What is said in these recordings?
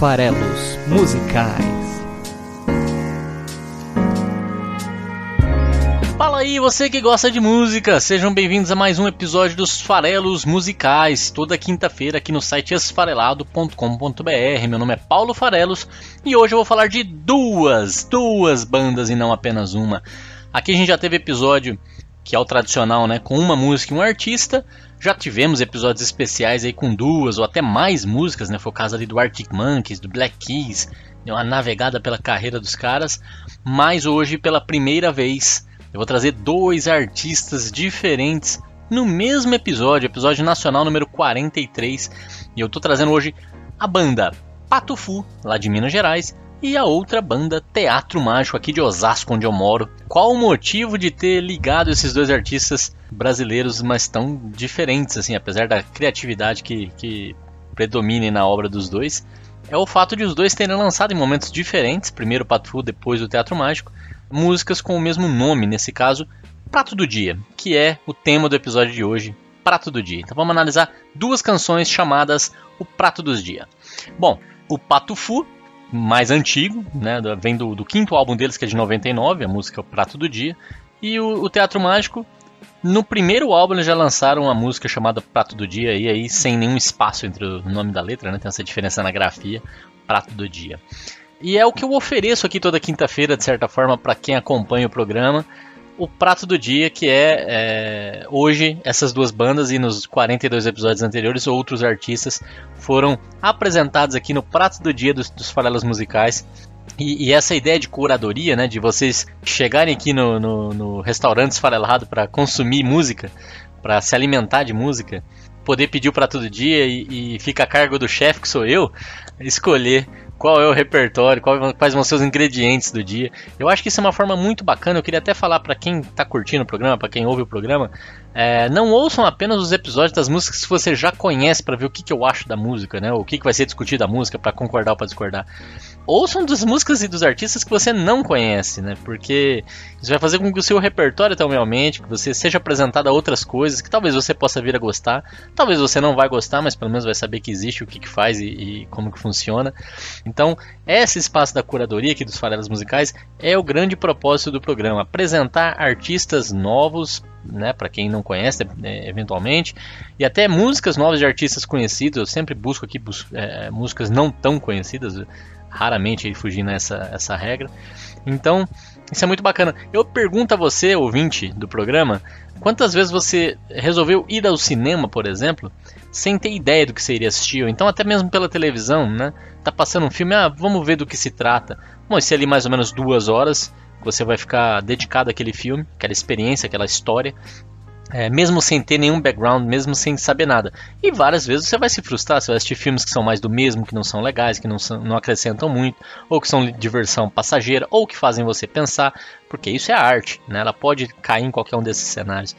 farelos musicais. Fala aí, você que gosta de música, sejam bem-vindos a mais um episódio dos Farelos Musicais, toda quinta-feira aqui no site esfarelado.com.br. Meu nome é Paulo Farelos e hoje eu vou falar de duas, duas bandas e não apenas uma. Aqui a gente já teve episódio que é o tradicional, né, com uma música e um artista. Já tivemos episódios especiais aí com duas ou até mais músicas, né? Foi o caso ali do Arctic Monkeys, do Black Keys, deu uma navegada pela carreira dos caras. Mas hoje, pela primeira vez, eu vou trazer dois artistas diferentes no mesmo episódio, episódio nacional número 43. E eu tô trazendo hoje a banda Patufu, lá de Minas Gerais, e a outra banda Teatro Mágico aqui de Osasco, onde eu moro. Qual o motivo de ter ligado esses dois artistas brasileiros, mas tão diferentes, assim, apesar da criatividade que, que predomine na obra dos dois? É o fato de os dois terem lançado em momentos diferentes, primeiro o Patufu, depois o Teatro Mágico, músicas com o mesmo nome, nesse caso, Prato do Dia, que é o tema do episódio de hoje, Prato do Dia. Então vamos analisar duas canções chamadas O Prato dos Dia. Bom, o Patufu, mais antigo, né, vem do, do, quinto álbum deles, que é de 99, a música O Prato do Dia, e o, o Teatro Mágico, no primeiro álbum eles já lançaram uma música chamada Prato do Dia, e aí sem nenhum espaço entre o nome da letra, né, tem essa diferença na grafia, Prato do Dia. E é o que eu ofereço aqui toda quinta-feira, de certa forma, para quem acompanha o programa. O prato do dia, que é, é, hoje essas duas bandas e nos 42 episódios anteriores, outros artistas foram apresentados aqui no prato do dia dos, dos musicais. E, e, essa ideia de curadoria, né, de vocês chegarem aqui no, no, no restaurante esfarelado para consumir música, para se alimentar de música, poder pedir o prato do dia e, e fica a cargo do chefe, que sou eu, escolher qual é o repertório, quais vão ser os ingredientes do dia. Eu acho que isso é uma forma muito bacana. Eu queria até falar para quem está curtindo o programa, para quem ouve o programa, é, não ouçam apenas os episódios das músicas que você já conhece para ver o que, que eu acho da música, né? O que, que vai ser discutido da música para concordar ou para discordar. Ouçam das músicas e dos artistas que você não conhece, né? Porque isso vai fazer com que o seu repertório também aumente, que você seja apresentado a outras coisas que talvez você possa vir a gostar. Talvez você não vai gostar, mas pelo menos vai saber que existe, o que, que faz e, e como que funciona. Então, esse espaço da curadoria aqui dos farelas musicais é o grande propósito do programa, apresentar artistas novos, né, para quem não conhece, é, eventualmente, e até músicas novas de artistas conhecidos. Eu sempre busco aqui bus é, músicas não tão conhecidas, raramente fugindo essa essa regra. Então, isso é muito bacana. Eu pergunto a você, ouvinte do programa, quantas vezes você resolveu ir ao cinema, por exemplo, sem ter ideia do que você iria assistir, ou então até mesmo pela televisão, né? Tá passando um filme, ah, vamos ver do que se trata. Bom, esse é ali mais ou menos duas horas, você vai ficar dedicado àquele filme, aquela experiência, aquela história, é, mesmo sem ter nenhum background, mesmo sem saber nada. E várias vezes você vai se frustrar, você vai assistir filmes que são mais do mesmo, que não são legais, que não, são, não acrescentam muito, ou que são diversão passageira, ou que fazem você pensar, porque isso é arte, né? ela pode cair em qualquer um desses cenários.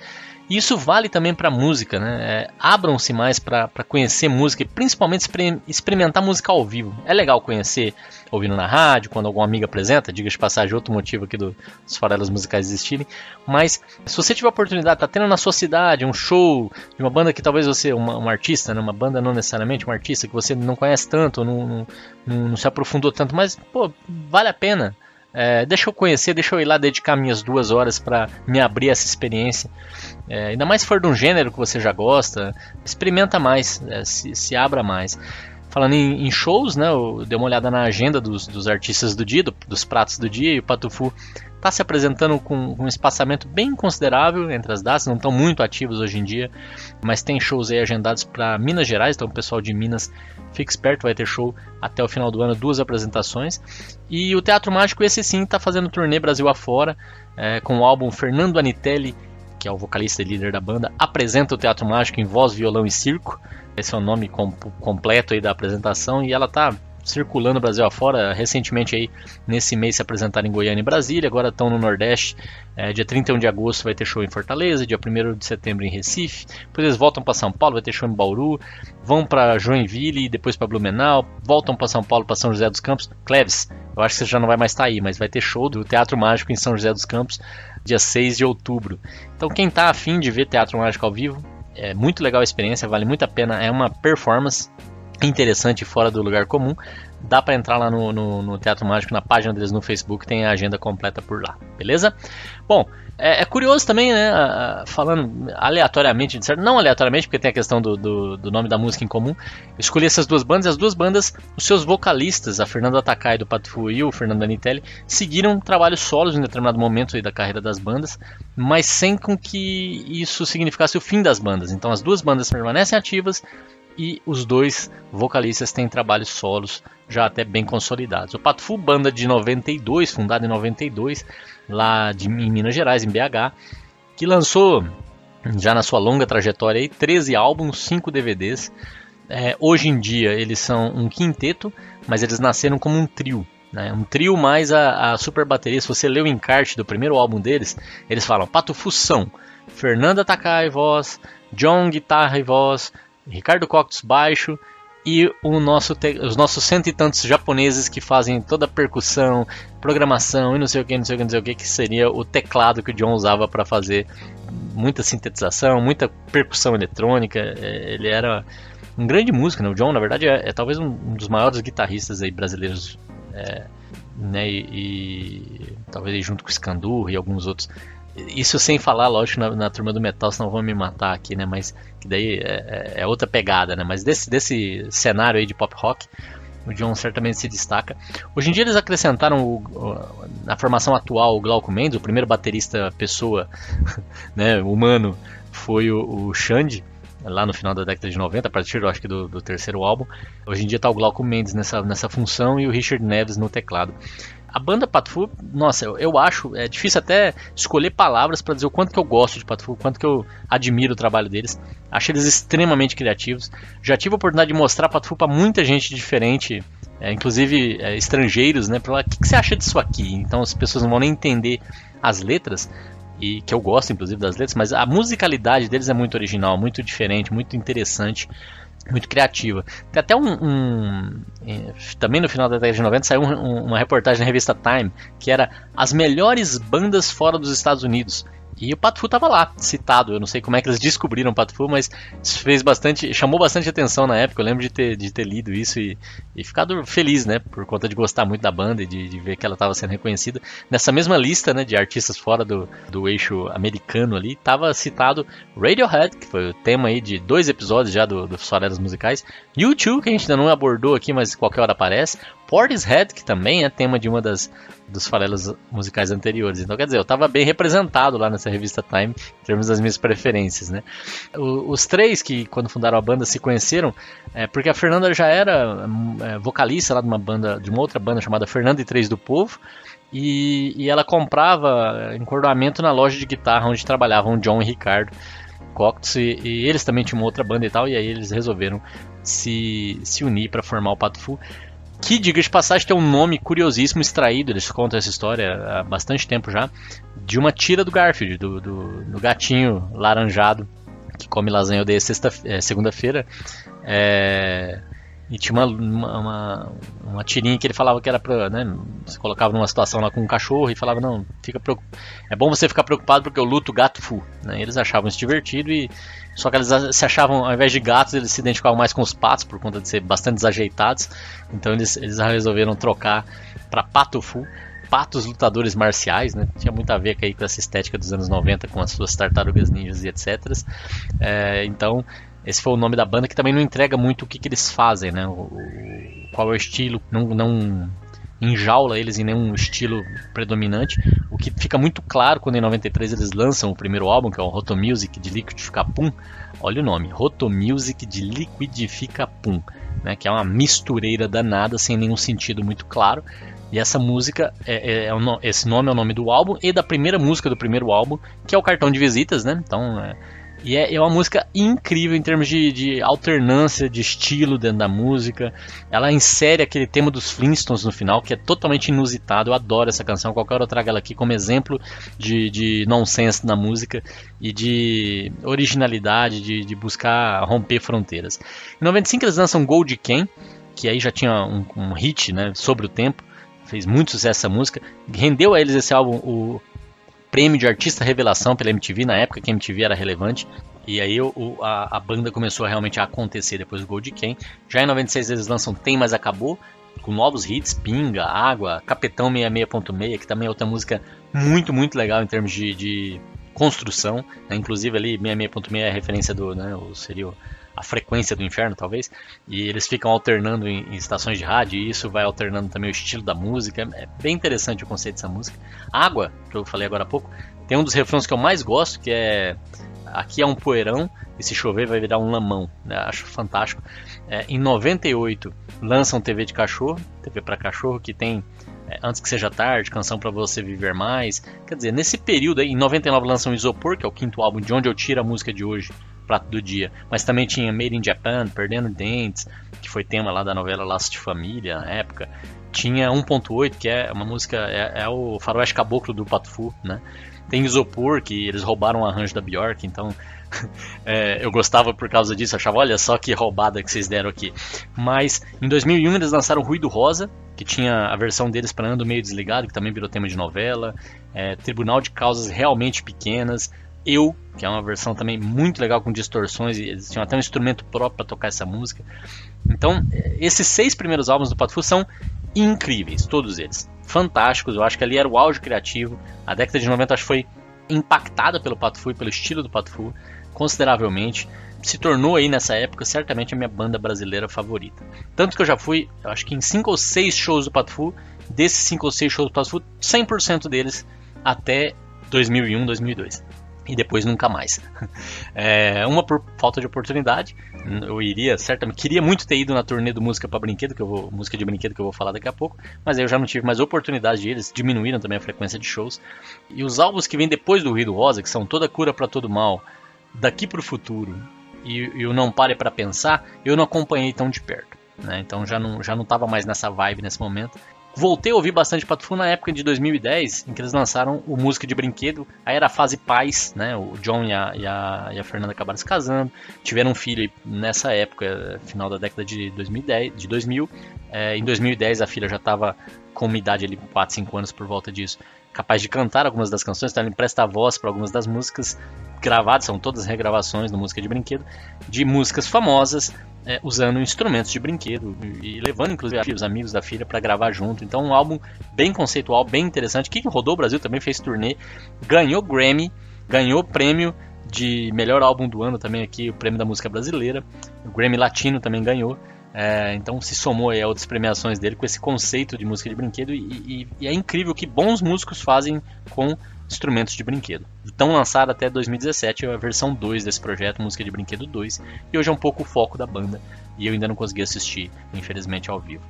Isso vale também para música, né? É, Abram-se mais para conhecer música e principalmente experimentar música ao vivo. É legal conhecer ouvindo na rádio, quando alguma amiga apresenta, diga de passagem, outro motivo aqui do, dos farelas musicais existirem. Mas se você tiver a oportunidade, tá tendo na sua cidade um show de uma banda que talvez você, uma, um artista, né? uma banda não necessariamente um artista que você não conhece tanto, não, não, não se aprofundou tanto, mas pô, vale a pena. É, deixa eu conhecer, deixa eu ir lá dedicar minhas duas horas para me abrir essa experiência. É, ainda mais se for de um gênero que você já gosta, experimenta mais, é, se, se, abra mais. Falando em, em, shows, né, eu dei uma olhada na agenda dos, dos artistas do dia, do, dos pratos do dia, e o Patufu está se apresentando com, um espaçamento bem considerável entre as datas, não estão muito ativos hoje em dia, mas tem shows aí agendados para Minas Gerais, então o pessoal de Minas Fique esperto, vai ter show até o final do ano, duas apresentações. E o Teatro Mágico, esse sim, está fazendo turnê Brasil afora, é, com o álbum Fernando Anitelli, que é o vocalista e líder da banda, apresenta o Teatro Mágico em voz, violão e circo. Esse é o nome com, completo aí da apresentação e ela está circulando o Brasil afora. Recentemente aí, nesse mês se apresentaram em Goiânia e Brasília, agora estão no Nordeste. É, dia 31 de agosto vai ter show em Fortaleza, dia 1 de setembro em Recife. Depois eles voltam para São Paulo, vai ter show em Bauru. Vão para Joinville, depois para Blumenau. Voltam para São Paulo, para São José dos Campos. Cleves, eu acho que você já não vai mais estar tá aí, mas vai ter show do Teatro Mágico em São José dos Campos, dia 6 de outubro. Então quem está afim de ver Teatro Mágico ao vivo, é muito legal a experiência, vale muito a pena. É uma performance interessante fora do lugar comum, dá para entrar lá no, no, no, Teatro Mágico, na página deles no Facebook, tem a agenda completa por lá, beleza? Bom, é, é curioso também, né, falando aleatoriamente, não aleatoriamente, porque tem a questão do, do, do, nome da música em comum, eu escolhi essas duas bandas, e as duas bandas, os seus vocalistas, a Fernanda Takai do Patufu e o Fernando Anitelli, seguiram trabalhos solos em determinado momento da carreira das bandas, mas sem com que isso significasse o fim das bandas. Então as duas bandas permanecem ativas, e os dois vocalistas têm trabalhos solos já até bem consolidados. O Pato Fu, banda de 92, fundada em 92, lá de, em Minas Gerais, em BH, que lançou já na sua longa trajetória aí, 13 álbuns, 5 DVDs. É, hoje em dia eles são um quinteto, mas eles nasceram como um trio. Né? Um trio mais a, a super bateria. Se você lê o encarte do primeiro álbum deles, eles falam Pato Fução, Fernanda Takai voz, John guitarra e voz, Ricardo Coctus baixo e nosso os nossos cento e tantos japoneses que fazem toda a percussão, programação e não sei o que, não sei o que, não sei o que, que seria o teclado que o John usava para fazer muita sintetização, muita percussão eletrônica. É, ele era um grande músico, né? O John, na verdade, é, é talvez um, dos maiores guitarristas aí brasileiros, é, né? E, e, talvez junto com o Scandur e alguns outros isso sem falar, lógico, na, na, turma do metal, senão vão me matar aqui, né? Mas que daí é, é, é, outra pegada, né? Mas desse, desse cenário aí de pop rock, o John certamente se destaca. Hoje em dia eles acrescentaram o, o, na formação atual o Glauco Mendes, o primeiro baterista pessoa, né, humano, foi o, o Xande, lá no final da década de 90, a partir, eu acho que do, do terceiro álbum. Hoje em dia está o Glauco Mendes nessa, nessa função e o Richard Neves no teclado. A banda Patufu, nossa, eu, eu, acho, é difícil até escolher palavras para dizer o quanto que eu gosto de Patufu, o quanto que eu admiro o trabalho deles. Acho eles extremamente criativos. Já tive a oportunidade de mostrar Patufu para muita gente diferente, é, inclusive é, estrangeiros, né? Para o que, que você acha disso aqui? Então as pessoas não vão nem entender as letras, e que eu gosto inclusive das letras, mas a musicalidade deles é muito original, muito diferente, muito interessante muito criativa. Tem até um, um, é, Também no final da década de 90 saiu um, uma reportagem na revista Time que era as melhores bandas fora dos Estados Unidos. E o Pato Fu tava lá, citado. Eu não sei como é que eles descobriram o Pato Fu, mas fez bastante, chamou bastante atenção na época. Eu lembro de ter, de ter lido isso e, e ficado feliz, né? Por conta de gostar muito da banda e de, de ver que ela estava sendo reconhecida. Nessa mesma lista, né, de artistas fora do, do eixo americano ali, tava citado Radiohead, que foi o tema aí de dois episódios já do, do Farelas Musicais. YouTube, que a gente ainda não abordou aqui, mas qualquer hora aparece. Portishead, que também é tema de uma das dos farelos musicais anteriores. Então, quer dizer, eu estava bem representado lá nessa revista Time, em termos das minhas preferências, né? O, os três que, quando fundaram a banda, se conheceram, é, porque a Fernanda já era é, vocalista lá de uma banda, de uma outra banda chamada Fernanda e Três do Povo, e, e ela comprava encordoamento na loja de guitarra onde trabalhavam John e Ricardo. Cocteau, e, e, eles também tinham outra banda e tal, e aí eles resolveram se, se unir para formar o Pato Fu. Que, diga de passagem, tem um nome curiosíssimo extraído, eles contam essa história há bastante tempo já, de uma tira do Garfield, do, do, do gatinho laranjado que come lasanha sexta, é, segunda-feira. É, e tinha uma, uma, uma, tirinha que ele falava que era pra. Né, você colocava numa situação lá com um cachorro e falava: Não, fica é bom você ficar preocupado porque eu luto gato fu. Né, eles achavam isso divertido e só que eles se achavam, ao invés de gatos, eles se identificavam mais com os patos por conta de ser bastante desajeitados. Então eles, eles resolveram trocar para patofu, patos lutadores marciais, né? Tinha muito a ver aí com essa estética dos anos 90, com as suas tartarugas ninjas e etc. É, então, esse foi o nome da banda que também não entrega muito o que, que eles fazem, né? O, qual é o estilo, não, não enjaula eles em nenhum estilo predominante, o que fica muito claro quando em 93 eles lançam o primeiro álbum, que é o Roto Music de Liquidifica Pum. Olha o nome, Roto Music de Liquidifica Pum, né, que é uma mistureira danada sem nenhum sentido muito claro. E essa música, é, é, é esse nome é o nome do álbum e da primeira música do primeiro álbum, que é o cartão de visitas, né? Então é, e é, é uma música incrível em termos de, de, alternância de estilo dentro da música. Ela insere aquele tema dos Flintstones no final, que é totalmente inusitado. Eu adoro essa canção. Qualquer hora eu trago ela aqui como exemplo de, de nonsense na música e de originalidade, de, de buscar romper fronteiras. Em 95 eles lançam Gold Ken, que aí já tinha um, um hit né, sobre o tempo. Fez muito sucesso essa música. Rendeu a eles esse álbum o prêmio de artista revelação pela MTV, na época que a MTV era relevante. E aí o, a, a, banda começou realmente a acontecer depois do Gold Ken. Já em 96 eles lançam Tem Mas Acabou, com novos hits, Pinga, Água, Capetão 66.6, que também é outra música muito, muito legal em termos de, de construção. Né? Inclusive ali 66.6 é a referência do, né, seria a frequência do inferno, talvez. E eles ficam alternando em, em, estações de rádio e isso vai alternando também o estilo da música. É bem interessante o conceito dessa música. Água, que eu falei agora há pouco, tem um dos refrões que eu mais gosto, que é aqui é um poeirão e se chover vai virar um lamão. Né? Acho fantástico. É, em 98 lançam TV de cachorro, TV para cachorro, que tem é, Antes que seja tarde, Canção para você viver mais. Quer dizer, nesse período aí, em 99 lançam Isopor, que é o quinto álbum de onde eu tiro a música de hoje, Prato do Dia. Mas também tinha Made in Japan, Perdendo Dentes, que foi tema lá da novela Laço de Família na época. Tinha 1.8, que é uma música, é, é o faroeste caboclo do Patufu, né? Tem Isopor, que eles roubaram o arranjo da Bjork, então é, eu gostava por causa disso, achava, olha só que roubada que vocês deram aqui. Mas em 2001 eles lançaram Ruído Rosa, que tinha a versão deles para Ando Meio Desligado, que também virou tema de novela, é, Tribunal de Causas Realmente Pequenas, Eu, que é uma versão também muito legal com distorções, e eles tinham até um instrumento próprio para tocar essa música. Então, esses seis primeiros álbuns do Patufu são incríveis, todos eles. Fantásticos, eu acho que ali era o auge criativo. A década de 90 acho que foi impactada pelo Pato Fu e pelo estilo do Pato Fu consideravelmente. Se tornou aí nessa época certamente a minha banda brasileira favorita. Tanto que eu já fui, acho que em 5 ou 6 shows do Pato Fu, desses 5 ou 6 shows do Pato Fu, 100% deles até 2001, 2002 e depois nunca mais. É, uma por falta de oportunidade, eu iria certamente, queria muito ter ido na turnê do Música para Brinquedo, que eu vou, música de brinquedo que eu vou falar daqui a pouco, mas aí eu já não tive mais oportunidade de ir, eles diminuíram também a frequência de shows. E os álbuns que vêm depois do Ruído Rosa, que são Toda Cura para Todo Mal, Daqui para o Futuro e, e o Não Pare para Pensar, eu não acompanhei tão de perto. Né? Então já não, já não mais nessa vibe nesse momento. Voltei a ouvir bastante Patufu na época de 2010, em que eles lançaram o Música de Brinquedo. Aí era a fase paz, né? O John e a, e a, e a Fernanda acabaram se casando. Tiveram um filho nessa época, final da década de 2010, de 2000. É, em 2010 a filha já estava com uma idade ali, 4, 5 anos por volta disso, capaz de cantar algumas das canções, então ele empresta a voz para algumas das músicas gravadas, são todas regravações da música de brinquedo, de músicas famosas, é, usando instrumentos de brinquedo e levando inclusive os amigos da filha para gravar junto. Então, um álbum bem conceitual, bem interessante, que rodou o Brasil também, fez turnê, ganhou Grammy, ganhou prêmio de melhor álbum do ano também aqui, o prêmio da música brasileira, o Grammy Latino também ganhou. É, então se somou a outras premiações dele com esse conceito de música de brinquedo e, e, e é incrível que bons músicos fazem com instrumentos de brinquedo. Então lançada até 2017 a versão 2 desse projeto, Música de Brinquedo 2, e hoje é um pouco o foco da banda, e eu ainda não consegui assistir, infelizmente, ao vivo.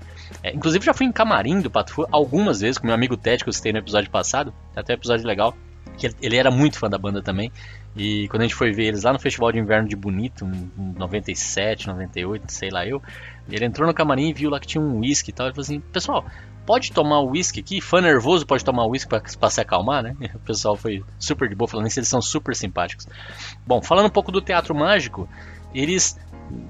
É, inclusive já fui em camarim do Pato Fu algumas vezes com meu amigo Ted, que eu citei no episódio passado, até um episódio legal, que ele era muito fã da banda também, e quando a gente foi ver eles lá no Festival de Inverno de Bonito, em 97, 98, sei lá eu, ele entrou no camarim e viu lá que tinha um whisky e tal, ele falou assim, pessoal, pode tomar uísque aqui? Fã nervoso pode tomar uísque para se acalmar, né? O pessoal foi super de boa falando isso, eles são super simpáticos. Bom, falando um pouco do teatro mágico, eles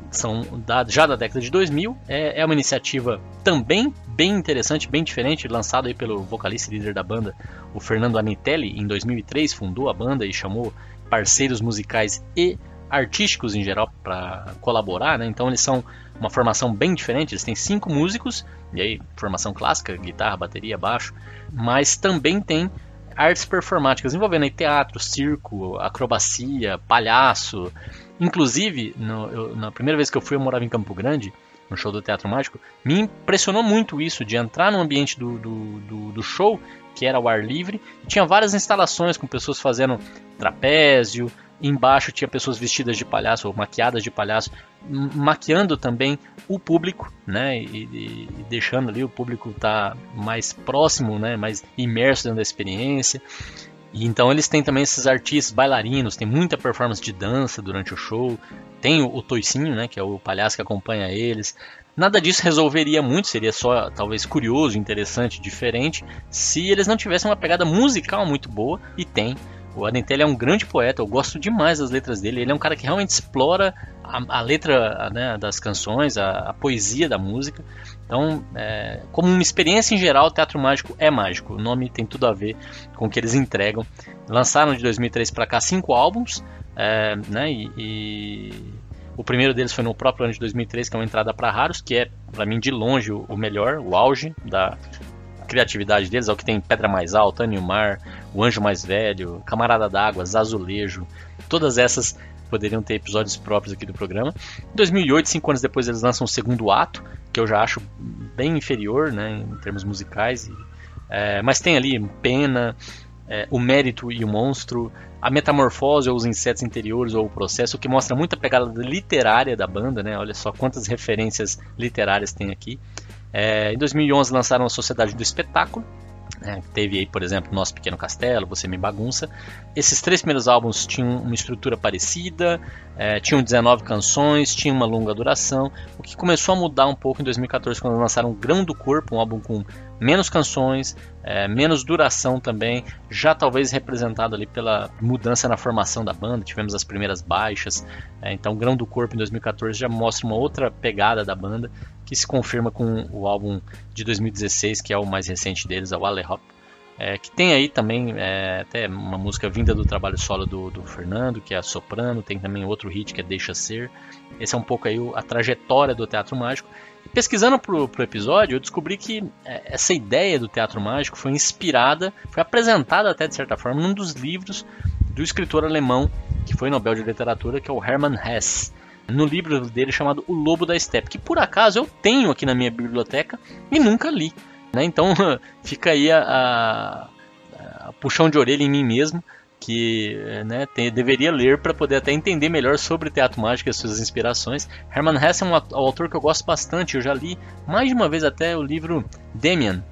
são da, já da década de 2000, é, é, uma iniciativa também bem interessante, bem diferente, lançada aí pelo vocalista e líder da banda, o Fernando Anitelli, em 2003, fundou a banda e chamou parceiros musicais e artísticos em geral para colaborar, né? Então eles são uma formação bem diferente, eles têm cinco músicos, e aí formação clássica, guitarra, bateria, baixo, mas também tem artes performáticas envolvendo teatro, circo, acrobacia, palhaço. Inclusive, no, eu, na primeira vez que eu fui, eu morava em Campo Grande, no show do Teatro Mágico, me impressionou muito isso, de entrar no ambiente do, do, do, do show, que era ao ar livre, e tinha várias instalações com pessoas fazendo trapézio, Embaixo tinha pessoas vestidas de palhaço ou maquiadas de palhaço, maquiando também o público, né? E, e, deixando ali o público tá mais próximo, né? Mais imerso dentro da experiência. E então eles têm também esses artistas bailarinos, tem muita performance de dança durante o show. Tem o, o Toicinho, né? Que é o palhaço que acompanha eles. Nada disso resolveria muito, seria só talvez curioso, interessante, diferente, se eles não tivessem uma pegada musical muito boa e tem o Adentelli é um grande poeta, eu gosto demais das letras dele. Ele é um cara que realmente explora a, a, letra né, das canções, a, a, poesia da música. Então, é, como uma experiência em geral, o Teatro Mágico é mágico. O nome tem tudo a ver com o que eles entregam. Lançaram de 2003 para cá cinco álbuns, é, né, e, e, o primeiro deles foi no próprio ano de 2003, que é uma entrada para raros, que é para mim de longe o, o melhor, o auge da criatividade deles, é o que tem Pedra Mais Alta, Mar, O Anjo Mais Velho, Camarada d'Água, Azulejo, todas essas poderiam ter episódios próprios aqui do programa. Em 2008, cinco anos depois, eles lançam o segundo ato, que eu já acho bem inferior, né, em termos musicais. E, é, mas tem ali Pena, é, O Mérito e o Monstro, a metamorfose ou os insetos interiores ou o processo, que mostra muita pegada literária da banda, né? Olha só quantas referências literárias tem aqui. É, em 2011 lançaram a Sociedade do Espetáculo, né, teve aí, por exemplo, Nosso Pequeno Castelo, Você Me Bagunça. Esses três primeiros álbuns tinham uma estrutura parecida, é, tinham 19 canções, tinham uma longa duração. O que começou a mudar um pouco em 2014 quando lançaram Grão do Corpo, um álbum com menos canções, é, menos duração também, já talvez representado ali pela mudança na formação da banda. Tivemos as primeiras baixas, é, então Grão do Corpo em 2014 já mostra uma outra pegada da banda que se confirma com o álbum de 2016, que é o mais recente deles, o Ale Hop. É, que tem aí também é, até uma música vinda do trabalho solo do, do, Fernando, que é a Soprano, tem também outro hit que é Deixa Ser. Esse é um pouco aí a trajetória do Teatro Mágico. Pesquisando pro, pro episódio, eu descobri que é, essa ideia do Teatro Mágico foi inspirada, foi apresentada até de certa forma, num dos livros do escritor alemão que foi Nobel de Literatura, que é o Hermann Hesse no livro dele chamado O Lobo da Steppe, que por acaso eu tenho aqui na minha biblioteca e nunca li. Né? Então fica aí a, a, a, puxão de orelha em mim mesmo, que né, tem, deveria ler para poder até entender melhor sobre teatro mágico e as suas inspirações. Hermann Hesse é um autor que eu gosto bastante, eu já li mais de uma vez até o livro Demian,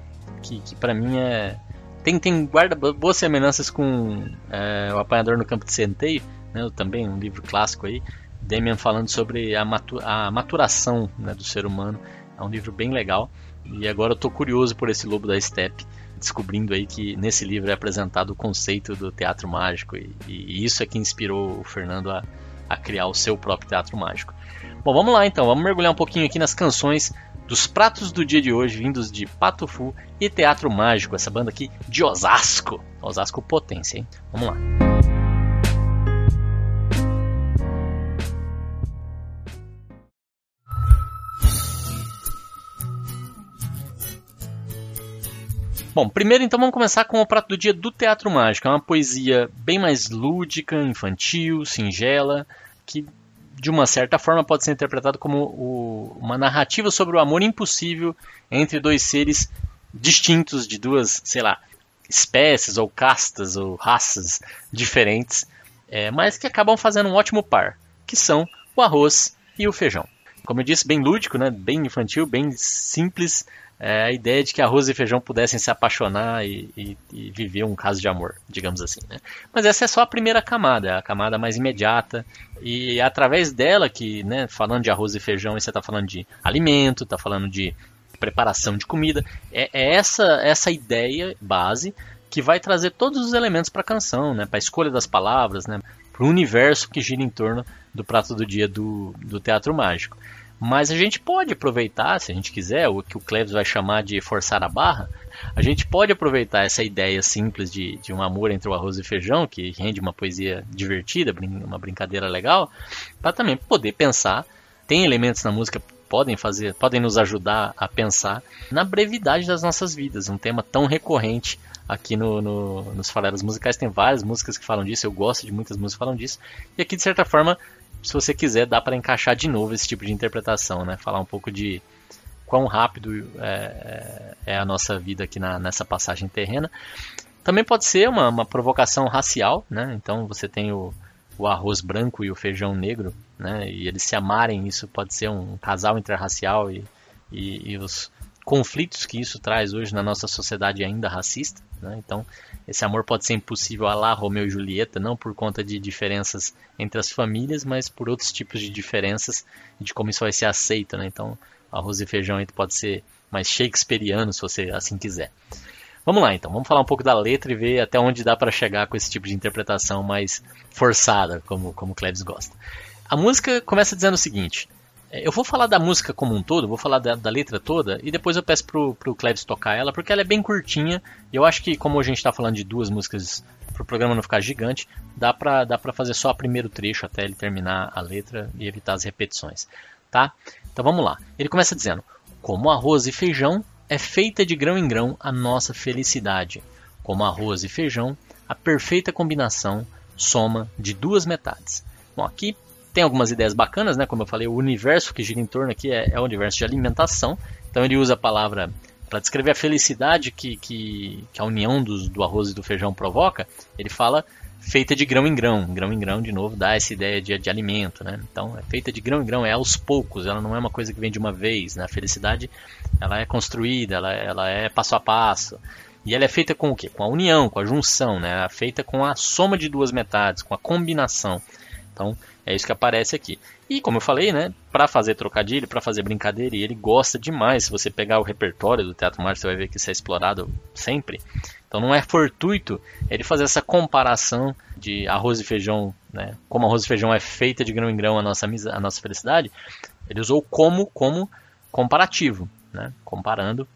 que, que para mim é tem, tem guarda boas semelhanças com é, o Apanhador no Campo de Centeio, né, também um livro clássico aí. Damian falando sobre a, a maturação né, do ser humano. É um livro bem legal. E agora eu estou curioso por esse Lobo da Steppe, descobrindo aí que nesse livro é apresentado o conceito do teatro mágico. E, e isso é que inspirou o Fernando a, a criar o seu próprio teatro mágico. Bom, vamos lá então, vamos mergulhar um pouquinho aqui nas canções dos pratos do dia de hoje, vindos de Pato Fu e Teatro Mágico, essa banda aqui de Osasco. Osasco Potência, hein? Vamos lá. Bom, primeiro então vamos começar com o prato do dia do Teatro Mágico. É uma poesia bem mais lúdica, infantil, singela, que de uma certa forma pode ser interpretado como o, uma narrativa sobre o amor impossível entre dois seres distintos de duas, sei lá, espécies ou castas ou raças diferentes, é, mas que acabam fazendo um ótimo par, que são o arroz e o feijão. Como eu disse, bem lúdico, né? bem infantil, bem simples, é a ideia de que arroz e feijão pudessem se apaixonar e, e, e, viver um caso de amor, digamos assim. Né? Mas essa é só a primeira camada, a camada mais imediata, e é através dela que, né, falando de arroz e feijão, você está falando de alimento, está falando de preparação de comida, é, é, essa, essa ideia base que vai trazer todos os elementos para a canção, né, para a escolha das palavras, né, para o universo que gira em torno do prato do dia do, do teatro mágico. Mas a gente pode aproveitar, se a gente quiser, o que o Cleves vai chamar de forçar a barra, a gente pode aproveitar essa ideia simples de, de um amor entre o arroz e feijão, que rende uma poesia divertida, uma brincadeira legal, para também poder pensar. Tem elementos na música podem fazer, podem nos ajudar a pensar na brevidade das nossas vidas, um tema tão recorrente aqui no, no, nos farelos musicais. Tem várias músicas que falam disso, eu gosto de muitas músicas que falam disso. E aqui, de certa forma, se você quiser, dá para encaixar de novo esse tipo de interpretação, né? Falar um pouco de quão rápido é, é, é a nossa vida aqui na, nessa passagem terrena. Também pode ser uma, uma provocação racial, né? Então você tem o, o arroz branco e o feijão negro, né? E eles se amarem, isso pode ser um casal interracial e, e, e os conflitos que isso traz hoje na nossa sociedade ainda racista. Né? Então, esse amor pode ser impossível a lá Romeu e Julieta, não por conta de diferenças entre as famílias, mas por outros tipos de diferenças de como isso vai ser aceito. Né? Então, arroz e feijão pode ser mais shakespeariano, se você assim quiser. Vamos lá então, vamos falar um pouco da letra e ver até onde dá para chegar com esse tipo de interpretação mais forçada, como, como Klebs gosta. A música começa dizendo o seguinte: eu vou falar da música como um todo, vou falar da, da letra toda, e depois eu peço pro, pro Cleves tocar ela, porque ela é bem curtinha, e eu acho que, como a gente está falando de duas músicas, para o programa não ficar gigante, dá para dá pra fazer só o primeiro trecho até ele terminar a letra e evitar as repetições, tá? Então vamos lá. Ele começa dizendo: Como arroz e feijão, é feita de grão em grão a nossa felicidade. Como arroz e feijão, a perfeita combinação soma de duas metades. Bom, aqui tem algumas ideias bacanas, né? Como eu falei, o universo que gira em torno aqui é, é o universo de alimentação. Então ele usa a palavra para descrever a felicidade que, que, que a união dos, do arroz e do feijão provoca. Ele fala feita de grão em grão. Grão em grão, de novo, dá essa ideia de, de alimento, né? Então, é feita de grão em grão, é aos poucos, ela não é uma coisa que vem de uma vez, né? A felicidade, ela é construída, ela, ela é passo a passo. E ela é feita com o quê? Com a união, com a junção, né? É feita com a soma de duas metades, com a combinação. Então, é isso que aparece aqui. E como eu falei, né, para fazer trocadilho, para fazer brincadeira, e ele gosta demais. Se você pegar o repertório do Teatro Mágico, você vai ver que isso é explorado sempre. Então não é fortuito ele fazer essa comparação de arroz e feijão, né? Como arroz e feijão é feita de grão em grão a nossa, a nossa felicidade, ele usou como como comparativo, né? Comparando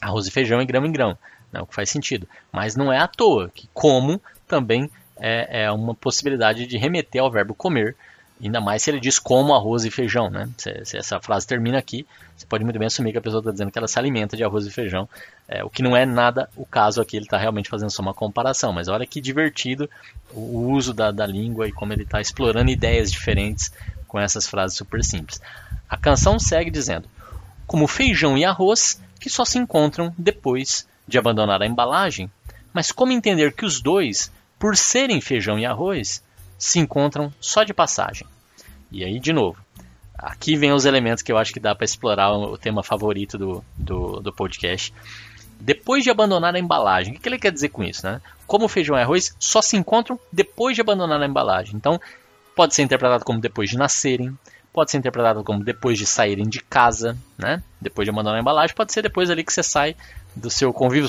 arroz e feijão e grão em grão, né? o que faz sentido. Mas não é à toa que como também é, é uma possibilidade de remeter ao verbo comer, Ainda mais se ele diz como arroz e feijão, né? Se, se, essa frase termina aqui, você pode muito bem assumir que a pessoa está dizendo que ela se alimenta de arroz e feijão, é, o que não é nada o caso aqui, ele está realmente fazendo só uma comparação. Mas olha que divertido o uso da, da língua e como ele está explorando ideias diferentes com essas frases super simples. A canção segue dizendo: como feijão e arroz que só se encontram depois de abandonar a embalagem, mas como entender que os dois, por serem feijão e arroz, se encontram só de passagem. E aí, de novo, aqui vem os elementos que eu acho que dá para explorar o tema favorito do, do, do, podcast. Depois de abandonar a embalagem, o que ele quer dizer com isso? Né? Como feijão e arroz só se encontram depois de abandonar a embalagem. Então, pode ser interpretado como depois de nascerem, pode ser interpretado como depois de saírem de casa, né? depois de abandonar a embalagem, pode ser depois ali que você sai do seu convívio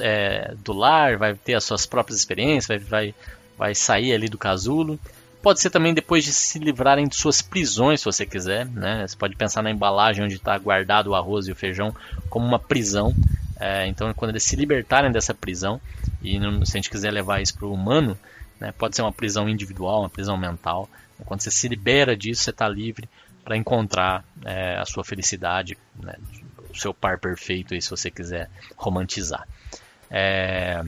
é, do lar, vai ter as suas próprias experiências, vai, vai vai sair ali do casulo. Pode ser também depois de se livrarem de suas prisões, se você quiser. Né? Você pode pensar na embalagem onde está guardado o arroz e o feijão como uma prisão. É, então, quando eles se libertarem dessa prisão, e não, se a gente quiser levar isso para o humano, né, pode ser uma prisão individual, uma prisão mental. Quando você se libera disso, você está livre para encontrar é, a sua felicidade, né, seu par perfeito, aí, se você quiser romantizar. É,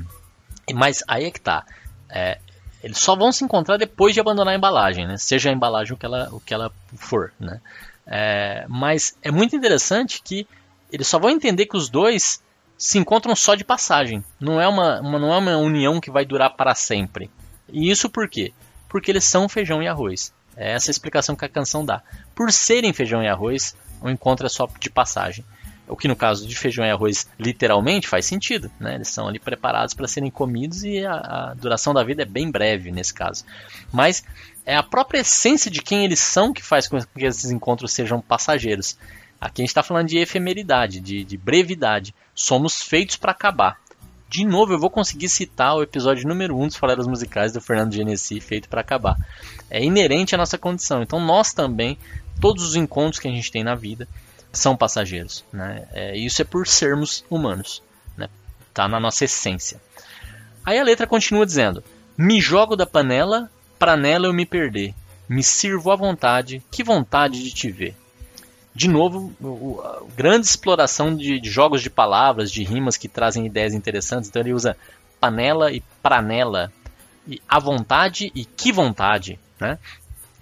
mas aí é que tá. É, eles só vão se encontrar depois de abandonar a embalagem, né? seja a embalagem o que ela, o que ela for. Né? É, mas é muito interessante que eles só vão entender que os dois se encontram só de passagem. Não é uma, uma, não é uma união que vai durar para sempre. E isso por quê? Porque eles são feijão e arroz. É essa a explicação que a canção dá. Por serem feijão e arroz, o encontro é só de passagem. O que no caso de feijão e arroz literalmente faz sentido, né? Eles são ali preparados para serem comidos e a, a, duração da vida é bem breve nesse caso. Mas é a própria essência de quem eles são que faz com que esses encontros sejam passageiros. Aqui a gente está falando de efemeridade, de, de brevidade. Somos feitos para acabar. De novo, eu vou conseguir citar o episódio número 1 um dos Faleras Musicais do Fernando Genesi, feito para acabar. É inerente à nossa condição. Então, nós também, todos os encontros que a gente tem na vida, são passageiros. Né? É, isso é por sermos humanos. Né? Tá na nossa essência. Aí a letra continua dizendo: Me jogo da panela, para nela eu me perder. Me sirvo à vontade, que vontade de te ver. De novo, o, grande exploração de, de, jogos de palavras, de rimas que trazem ideias interessantes. Então ele usa panela e pranela, e à vontade e que vontade. Né?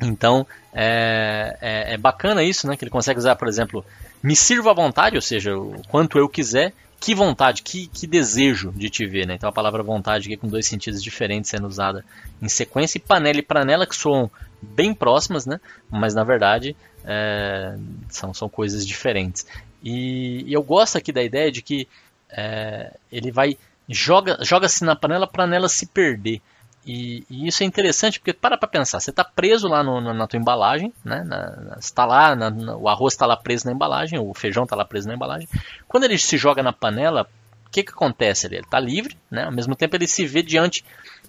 Então é, é, é, bacana isso, né? Que ele consegue usar, por exemplo, me sirva à vontade, ou seja, o quanto eu quiser, que vontade, que, que desejo de te ver, né? Então a palavra vontade aqui com dois sentidos diferentes sendo usada em sequência, e panela e panela que soam bem próximas, né? Mas na verdade é, são, são coisas diferentes. E, e, eu gosto aqui da ideia de que é, ele vai joga joga-se na panela para nela se perder. E, e, isso é interessante porque para para pensar, você está preso lá no, no, na tua embalagem, né? Na, está lá, na, o arroz está lá preso na embalagem, o feijão está lá preso na embalagem. Quando ele se joga na panela, o que, que acontece? Ele está livre, né? Ao mesmo tempo ele se vê diante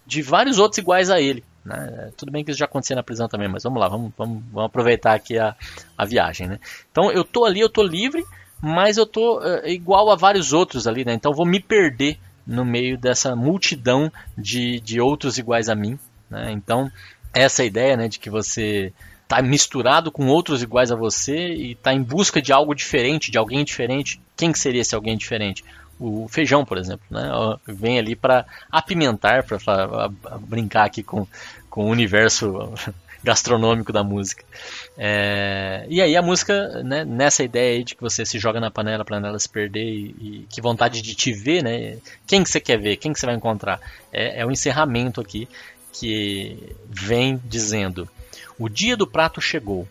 de vários outros iguais a ele, Né? Tudo bem que isso já acontecia na prisão também, mas vamos lá, vamos, vamos, vamos aproveitar aqui a, a viagem. Né? Então eu tô ali, eu tô livre, mas eu tô uh, igual a vários outros ali, né? então vou me perder no meio dessa multidão de, de outros iguais a mim. Né? Então essa ideia né, de que você está misturado com outros iguais a você e está em busca de algo diferente, de alguém diferente. Quem que seria esse alguém diferente? O feijão, por exemplo, né? vem ali para apimentar, para brincar aqui com, com o universo gastronômico da música. É, e aí a música, né, nessa ideia aí de que você se joga na panela para ela se perder e, e, que vontade de te ver, né? Quem que você quer ver? Quem que você vai encontrar? É, é o encerramento aqui que vem dizendo: O dia do prato chegou.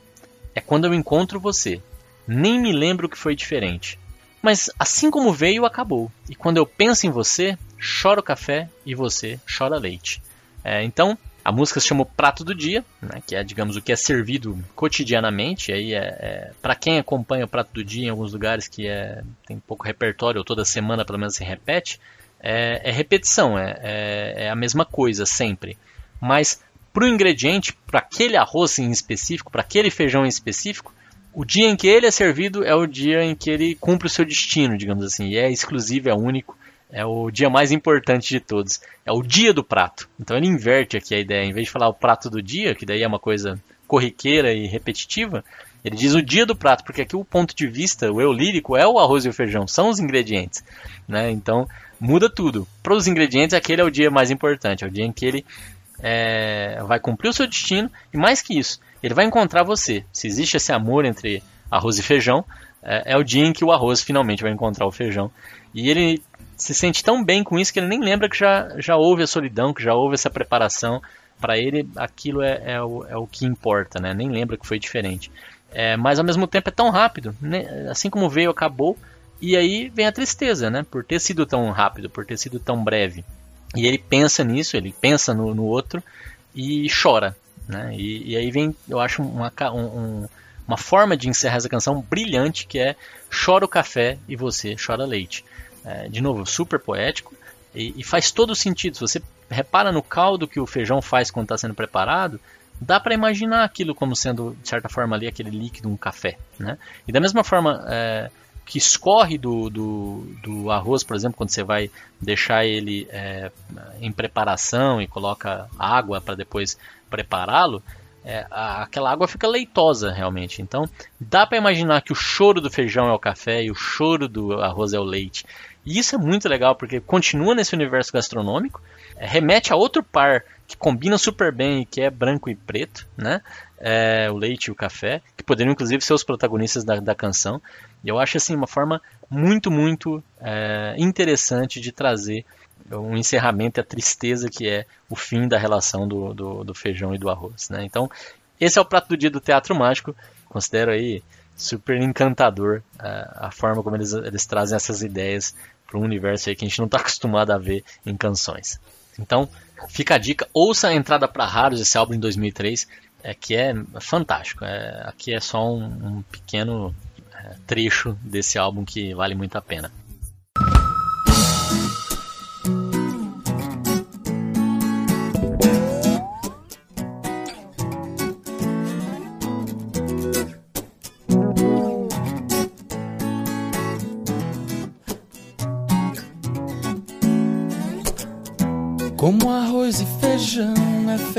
É quando eu encontro você. Nem me lembro que foi diferente. Mas assim como veio, acabou. E quando eu penso em você, choro café e você chora leite. É, então, a música se chama Prato do Dia, né, que é, digamos, o que é servido cotidianamente. Aí é, é para quem acompanha o Prato do Dia em alguns lugares que é, tem pouco repertório, ou toda semana pelo menos se repete, é, é repetição, é, é, é, a mesma coisa sempre. Mas para o ingrediente, para aquele arroz em específico, para aquele feijão em específico, o dia em que ele é servido é o dia em que ele cumpre o seu destino, digamos assim, e é exclusivo, é único, é o dia mais importante de todos. É o dia do prato. Então ele inverte aqui a ideia, em vez de falar o prato do dia, que daí é uma coisa corriqueira e repetitiva, ele diz o dia do prato, porque aqui o ponto de vista, o eu lírico, é o arroz e o feijão, são os ingredientes. Né? Então muda tudo. Para os ingredientes, aquele é o dia mais importante, é o dia em que ele é, vai cumprir o seu destino e mais que isso, ele vai encontrar você. Se existe esse amor entre arroz e feijão, é, é, o dia em que o arroz finalmente vai encontrar o feijão. E ele se sente tão bem com isso que ele nem lembra que já, já houve a solidão, que já houve essa preparação. Para ele, aquilo é, é, o, é o que importa, né? nem lembra que foi diferente. É, mas ao mesmo tempo é tão rápido, né? assim como veio, acabou. E aí vem a tristeza, né? Por ter sido tão rápido, por ter sido tão breve. E ele pensa nisso, ele pensa no, no outro e chora. Né? E, e, aí vem, eu acho, uma, um, uma forma de encerrar essa canção brilhante que é Chora o café e você chora leite. É, de novo, super poético e, e, faz todo sentido. Se você repara no caldo que o feijão faz quando está sendo preparado, dá para imaginar aquilo como sendo, de certa forma, ali aquele líquido, um café. Né? E da mesma forma, é, que escorre do, do, do, arroz, por exemplo, quando você vai deixar ele é, em preparação e coloca água para depois prepará-lo, é, aquela água fica leitosa realmente. Então dá para imaginar que o choro do feijão é o café e o choro do arroz é o leite. E isso é muito legal porque continua nesse universo gastronômico, é, remete a outro par que combina super bem, que é branco e preto, né? É, o leite e o café, que poderiam inclusive ser os protagonistas da, da canção. E eu acho assim uma forma muito, muito é, interessante de trazer um encerramento e a tristeza que é o fim da relação do, do, do, feijão e do arroz. Né? Então, esse é o prato do dia do Teatro Mágico. Considero aí super encantador é, a forma como eles, eles trazem essas ideias para um universo aí que a gente não está acostumado a ver em canções. Então, fica a dica, ouça a entrada para Raros, esse álbum em 2003, é, que é fantástico. É, aqui é só um, um pequeno trecho desse álbum que vale muito a pena.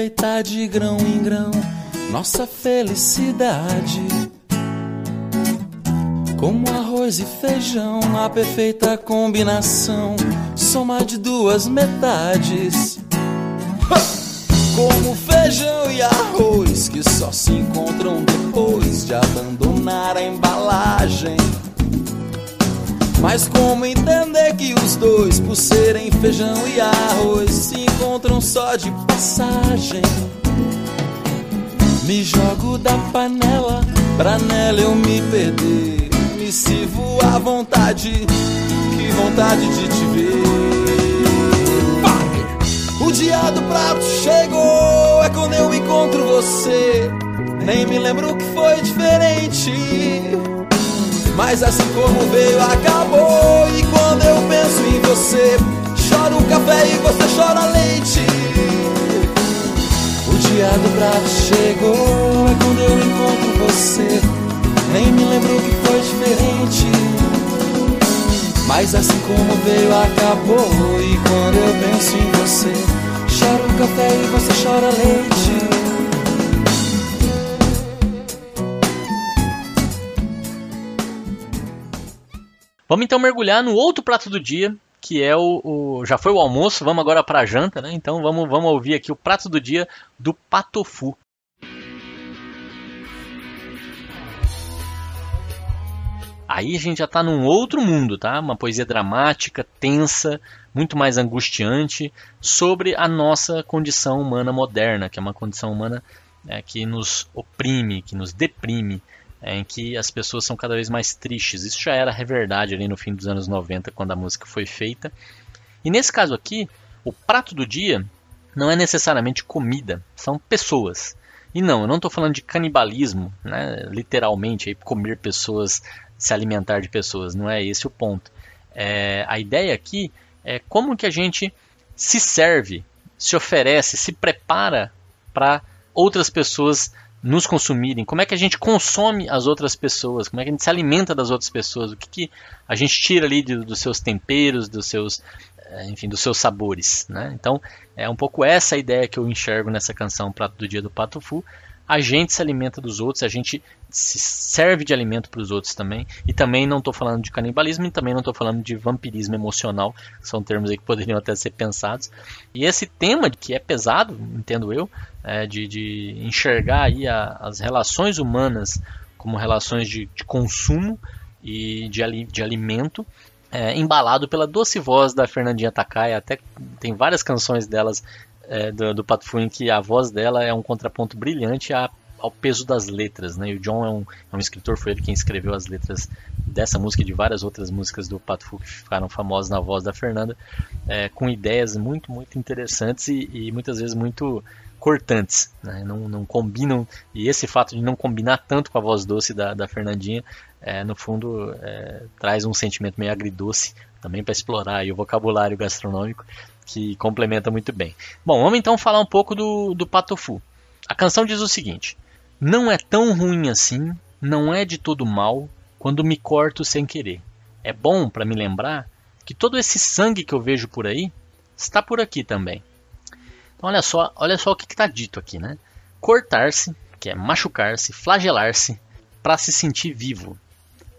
Feita de grão em grão, nossa felicidade como arroz e feijão, a perfeita combinação, soma de duas metades. Como feijão e arroz que só se encontram depois de abandonar a embalagem. Mas como entender que os dois, por serem feijão e arroz, se encontram só de passagem? Me jogo da panela pra nela eu me perder permissivo à vontade, que vontade de te ver. O dia do prato chegou, é quando eu encontro você. Nem me lembro que foi diferente. Mas assim como veio, acabou. E quando eu penso em você, choro café e você chora leite. dia do prato chegou, é quando eu encontro você. Nem me lembro que foi diferente. Mas assim como veio, acabou. E quando eu penso em você, choro café e você chora leite. Vamos então mergulhar no outro prato do dia, que é o, o, já foi o almoço, vamos agora para a janta, né? Então vamos, vamos ouvir aqui o prato do dia do patofu. Aí a gente já está num outro mundo, tá? Uma poesia dramática, tensa, muito mais angustiante sobre a nossa condição humana moderna, que é uma condição humana é, que nos oprime, que nos deprime, é, em que as pessoas são cada vez mais tristes. Isso já era verdade ali no fim dos anos 90, quando a música foi feita. E nesse caso aqui, o prato do dia não é necessariamente comida, são pessoas. E não, eu não estou falando de canibalismo, né, literalmente, aí, comer pessoas, se alimentar de pessoas, não é esse o ponto. É, a ideia aqui é como que a gente se serve, se oferece, se prepara para outras pessoas nos consumirem, como é que a gente consome as outras pessoas, como é que a gente se alimenta das outras pessoas, o que, que a gente tira ali de, dos seus temperos, dos seus, eh, enfim, dos seus sabores, né? Então é um pouco essa ideia que eu enxergo nessa canção Prato do Dia do Pato Fu, a gente se alimenta dos outros, a gente se serve de alimento para os outros também. E também não estou falando de canibalismo e também não estou falando de vampirismo emocional, são termos que poderiam até ser pensados. E esse tema que é pesado, entendo eu, é de, de, enxergar aí a, as relações humanas como relações de, de consumo e de, de alimento, é, embalado pela doce voz da Fernandinha Takai, até tem várias canções delas é, do, do Pato Fu em que a voz dela é um contraponto brilhante ao peso das letras, né? E o John é um, é um escritor, foi ele quem escreveu as letras dessa música e de várias outras músicas do Pato Fu que ficaram famosas na voz da Fernanda, é, com ideias muito, muito interessantes e, e muitas vezes muito cortantes, né? não, não, combinam, e esse fato de não combinar tanto com a voz doce da, da Fernandinha, é, no fundo, é, traz um sentimento meio agridoce também para explorar o vocabulário gastronômico que complementa muito bem. Bom, vamos então falar um pouco do, do Patofu. A canção diz o seguinte: Não é tão ruim assim, não é de todo mal, quando me corto sem querer. É bom para me lembrar que todo esse sangue que eu vejo por aí está por aqui também. Então olha só, olha só o que está dito aqui, né? Cortar-se, que é machucar-se, flagelar-se, para se sentir vivo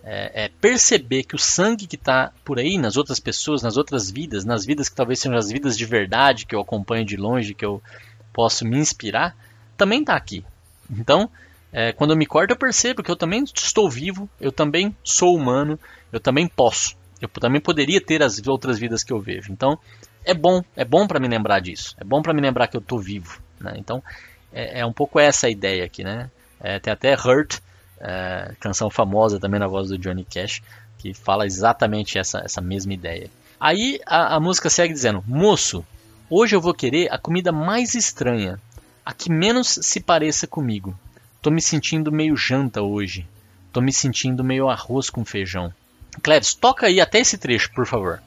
é, é perceber que o sangue que está por aí nas outras pessoas, nas outras vidas, nas vidas que talvez sejam as vidas de verdade que eu acompanho de longe, que eu posso me inspirar, também está aqui. Então, é, quando eu me corto, eu percebo que eu também estou vivo, eu também sou humano, eu também posso, eu também poderia ter as outras vidas que eu vejo. Então, é bom, é bom para me lembrar disso, é bom para me lembrar que eu estou vivo. Né? Então, é, é, um pouco essa a ideia aqui, né? É, tem até Hurt, é, canção famosa também na voz do Johnny Cash, que fala exatamente essa, essa mesma ideia. Aí a, a música segue dizendo: Moço, hoje eu vou querer a comida mais estranha, a que menos se pareça comigo. Tô me sentindo meio janta hoje. Tô me sentindo meio arroz com feijão. Cleves, toca aí até esse trecho, por favor.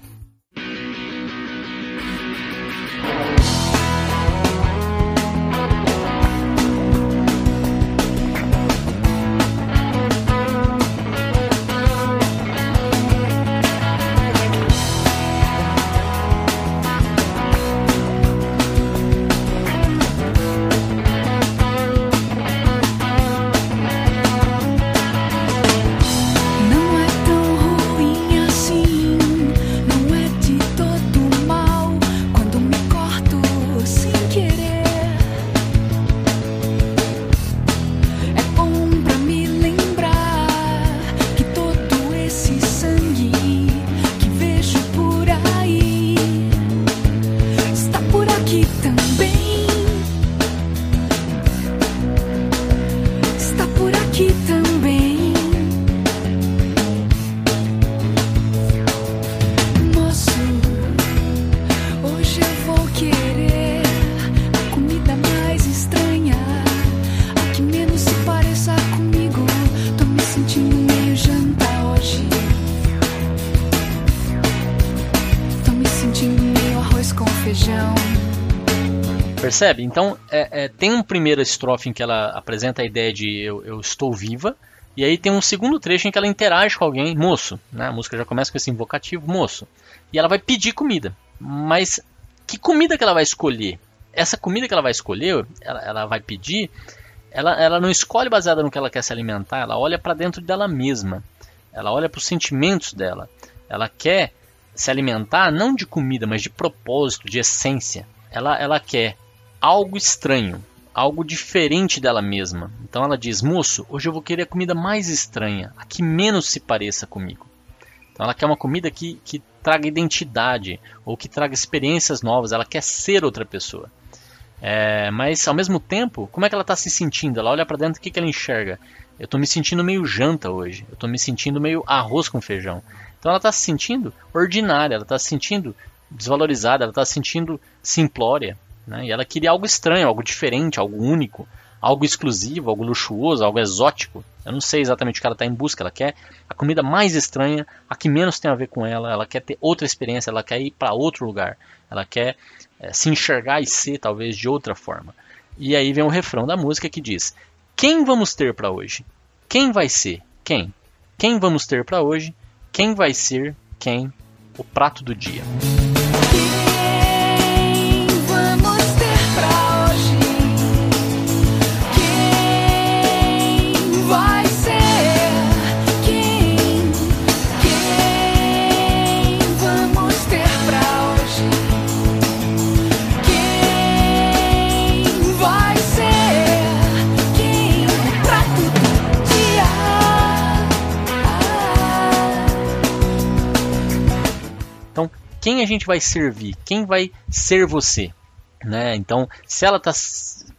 Percebe? Então, é, é, tem um primeiro estrofe em que ela apresenta a ideia de eu, eu, estou viva, e aí tem um segundo trecho em que ela interage com alguém, moço, né? A música já começa com esse invocativo, moço. E ela vai pedir comida. Mas que comida que ela vai escolher? Essa comida que ela vai escolher, ela, ela vai pedir, ela, ela não escolhe baseada no que ela quer se alimentar, ela olha para dentro dela mesma. Ela olha para os sentimentos dela. Ela quer se alimentar não de comida, mas de propósito, de essência. Ela, ela quer algo estranho, algo diferente dela mesma. Então ela diz: Moço, hoje eu vou querer a comida mais estranha, a que menos se pareça comigo. Então ela quer uma comida que, que traga identidade ou que traga experiências novas, ela quer ser outra pessoa. É, mas ao mesmo tempo, como é que ela está se sentindo? Ela olha para dentro, o que, que ela enxerga? Eu estou me sentindo meio janta hoje, eu estou me sentindo meio arroz com feijão. Então ela está se sentindo ordinária, ela está se sentindo desvalorizada, ela está se sentindo simplória. Né? E ela queria algo estranho, algo diferente, algo único, algo exclusivo, algo luxuoso, algo exótico. Eu não sei exatamente o que ela está em busca. Ela quer a comida mais estranha, a que menos tem a ver com ela. Ela quer ter outra experiência, ela quer ir para outro lugar. Ela quer é, se enxergar e ser talvez de outra forma. E aí vem o refrão da música que diz: Quem vamos ter para hoje? Quem vai ser? Quem? Quem vamos ter para hoje? Quem vai ser? Quem? O prato do dia. Quem a gente vai servir, quem vai ser você. Né? Então, se ela está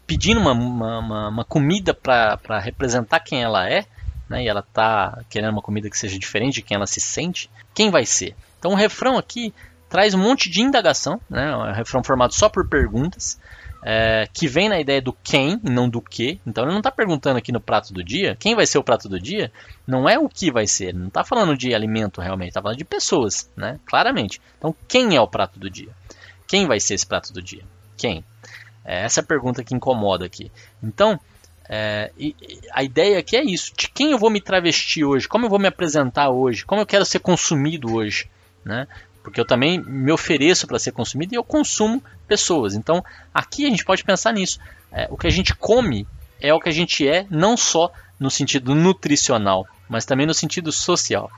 pedindo uma, uma, uma comida para representar quem ela é, né? e ela está querendo uma comida que seja diferente de quem ela se sente, quem vai ser? Então, o refrão aqui traz um monte de indagação, né? um refrão formado só por perguntas, é, que vem na ideia do quem e não do que. Então ele não está perguntando aqui no prato do dia, quem vai ser o prato do dia, não é o que vai ser, ele não está falando de alimento realmente, está falando de pessoas, né? claramente. Então quem é o prato do dia? Quem vai ser esse prato do dia? Quem? É essa é a pergunta que incomoda aqui. Então, é, a ideia aqui é isso: de quem eu vou me travestir hoje, como eu vou me apresentar hoje, como eu quero ser consumido hoje. Né? Porque eu também me ofereço para ser consumido e eu consumo pessoas. Então, aqui a gente pode pensar nisso. É, o que a gente come é o que a gente é, não só no sentido nutricional, mas também no sentido social.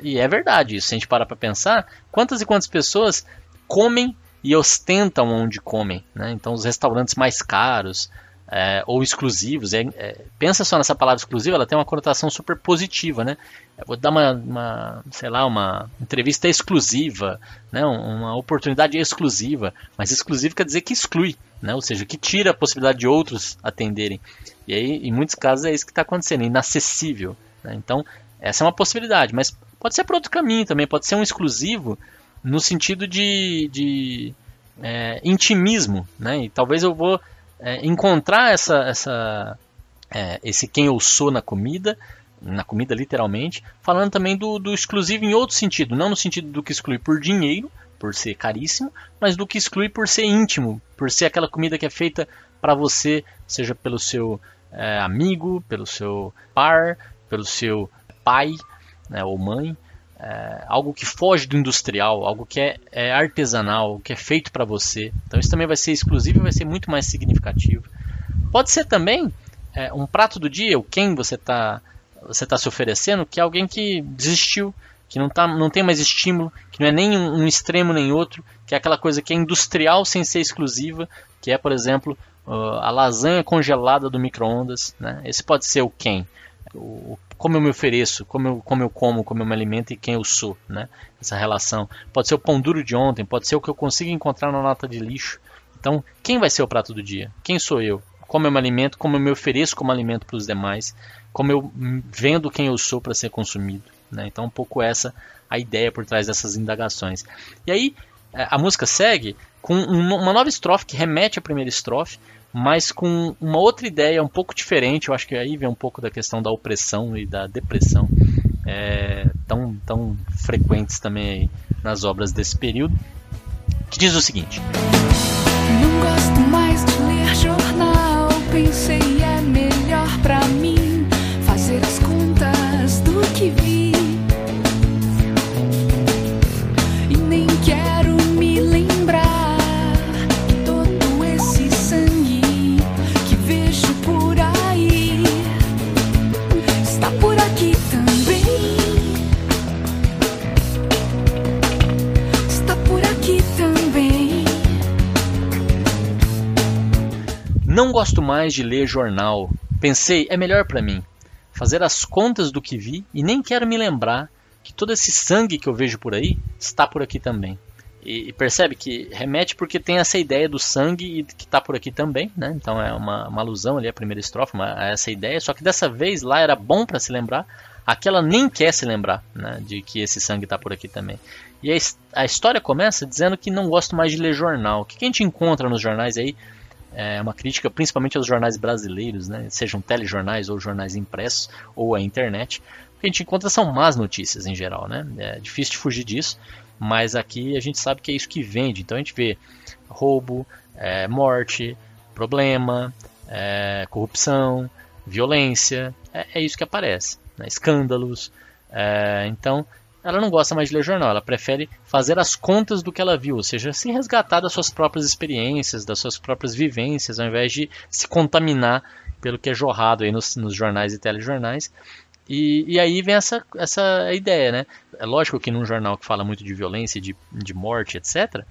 E é verdade isso. Se a gente parar para pensar, quantas e quantas pessoas comem e ostentam onde comem. Né? Então, os restaurantes mais caros, é, ou exclusivos. É, é, pensa só nessa palavra exclusiva, ela tem uma conotação super positiva, né? Eu vou dar uma, uma, sei lá, uma entrevista exclusiva, né? uma oportunidade exclusiva, mas exclusivo quer dizer que exclui, né? Ou seja, que tira a possibilidade de outros atenderem. E aí, em muitos casos, é isso que está acontecendo, inacessível. Né? Então, essa é uma possibilidade, mas pode ser por outro caminho também, pode ser um exclusivo no sentido de, de é, intimismo, né? E talvez eu vou é, encontrar essa, essa, é, esse quem eu sou na comida, na comida literalmente, falando também do, do exclusivo em outro sentido, não no sentido do que exclui por dinheiro, por ser caríssimo, mas do que exclui por ser íntimo, por ser aquela comida que é feita para você, seja pelo seu é, amigo, pelo seu par, pelo seu pai né, ou mãe, é, algo que foge do industrial, algo que é, é artesanal, que é feito para você. Então isso também vai ser exclusivo e vai ser muito mais significativo. Pode ser também é, um prato do dia, o quem você está você tá se oferecendo, que é alguém que desistiu, que não, tá, não tem mais estímulo, que não é nem um, um extremo nem outro, que é aquela coisa que é industrial sem ser exclusiva, que é, por exemplo, a lasanha congelada do micro-ondas. Né? Esse pode ser o quem o, como eu me ofereço, como eu, como eu como, como eu me alimento e quem eu sou, né? Essa relação. Pode ser o pão duro de ontem, pode ser o que eu consigo encontrar na nota de lixo. Então, quem vai ser o prato do dia? Quem sou eu? Como eu me alimento, como eu me ofereço como alimento para os demais, como eu vendo quem eu sou para ser consumido. Né? Então, um pouco essa a ideia por trás dessas indagações. E aí, é, a música segue com uma nova estrofe que remete à primeira estrofe, mas com uma outra ideia um pouco diferente. Eu acho que aí vem um pouco da questão da opressão e da depressão, é, tão, tão frequentes também nas obras desse período, que diz o seguinte: Não gosto mais de pensei é melhor Não gosto mais de ler jornal. Pensei, é melhor pra mim fazer as contas do que vi e nem quero me lembrar que todo esse sangue que eu vejo por aí está por aqui também. E, e percebe que remete porque tem essa ideia do sangue e que está por aqui também, né? Então é uma, uma alusão ali à primeira estrofe, uma, a essa ideia. Só que dessa vez lá era bom para se lembrar, aqui ela nem quer se lembrar né, de que esse sangue está por aqui também. E a, a história começa dizendo que não gosto mais de ler jornal. O que, que a gente encontra nos jornais aí? É uma crítica principalmente aos jornais brasileiros, né? sejam telejornais ou jornais impressos ou a internet. O que a gente encontra são más notícias em geral. Né? É difícil de fugir disso, mas aqui a gente sabe que é isso que vende. Então a gente vê roubo, é, morte, problema, é, corrupção, violência. É, é isso que aparece. Né? Escândalos. É, então ela não gosta mais de ler jornal, ela prefere fazer as contas do que ela viu, ou seja, se resgatar das suas próprias experiências, das suas próprias vivências, ao invés de se contaminar pelo que é jorrado aí nos, nos jornais e telejornais. E, e aí vem essa, essa ideia, né? É lógico que num jornal que fala muito de violência, de, de morte, etc.,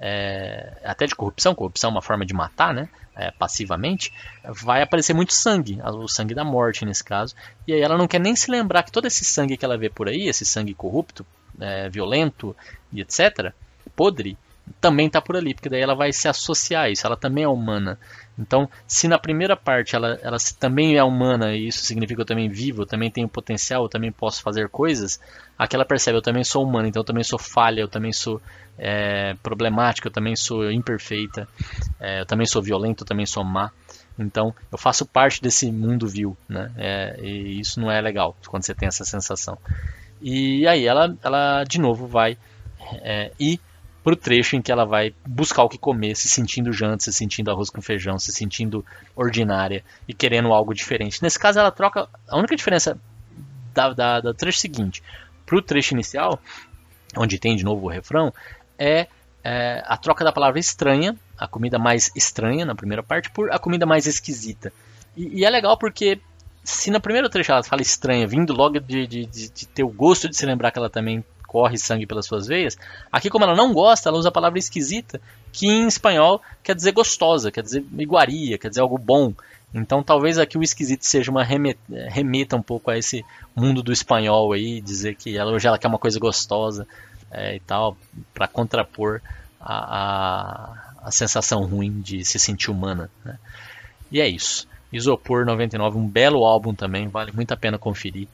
é, até de corrupção, corrupção é uma forma de matar, né? É, passivamente, vai aparecer muito sangue, o sangue da morte nesse caso, e aí ela não quer nem se lembrar que todo esse sangue que ela vê por aí, esse sangue corrupto, é, violento e etc., podre, também está por ali, porque daí ela vai se associar a isso, ela também é humana. Então, se na primeira parte ela, ela também é humana e isso significa que eu também vivo, eu também tenho potencial, eu também posso fazer coisas, aqui ela percebe, eu também sou humana, então eu também sou falha, eu também sou é, problemática, eu também sou imperfeita, é, eu também sou violento, eu também sou má. Então, eu faço parte desse mundo vil, né? É, e isso não é legal quando você tem essa sensação. E aí ela, ela de novo vai é, ir pro trecho em que ela vai buscar o que comer, se sentindo janta, se sentindo arroz com feijão, se sentindo ordinária e querendo algo diferente. Nesse caso, ela troca. A única diferença da, da, do trecho seguinte pro trecho inicial, onde tem de novo o refrão, é, é a troca da palavra estranha, a comida mais estranha na primeira parte, por a comida mais esquisita. E, e é legal porque se na primeira trecho ela fala estranha, vindo logo de, de, de, de ter o gosto de se lembrar que ela também corre sangue pelas suas veias, aqui como ela não gosta, ela usa a palavra esquisita, que em espanhol quer dizer gostosa, quer dizer iguaria, quer dizer algo bom. Então talvez aqui o esquisito seja uma remeta, remeta um pouco a esse mundo do espanhol aí, dizer que ela hoje ela quer uma coisa gostosa é, e tal, para contrapor a, a, a, sensação ruim de se sentir humana. Né? E é isso. Isopor 99, um belo álbum também, vale muito a pena conferir.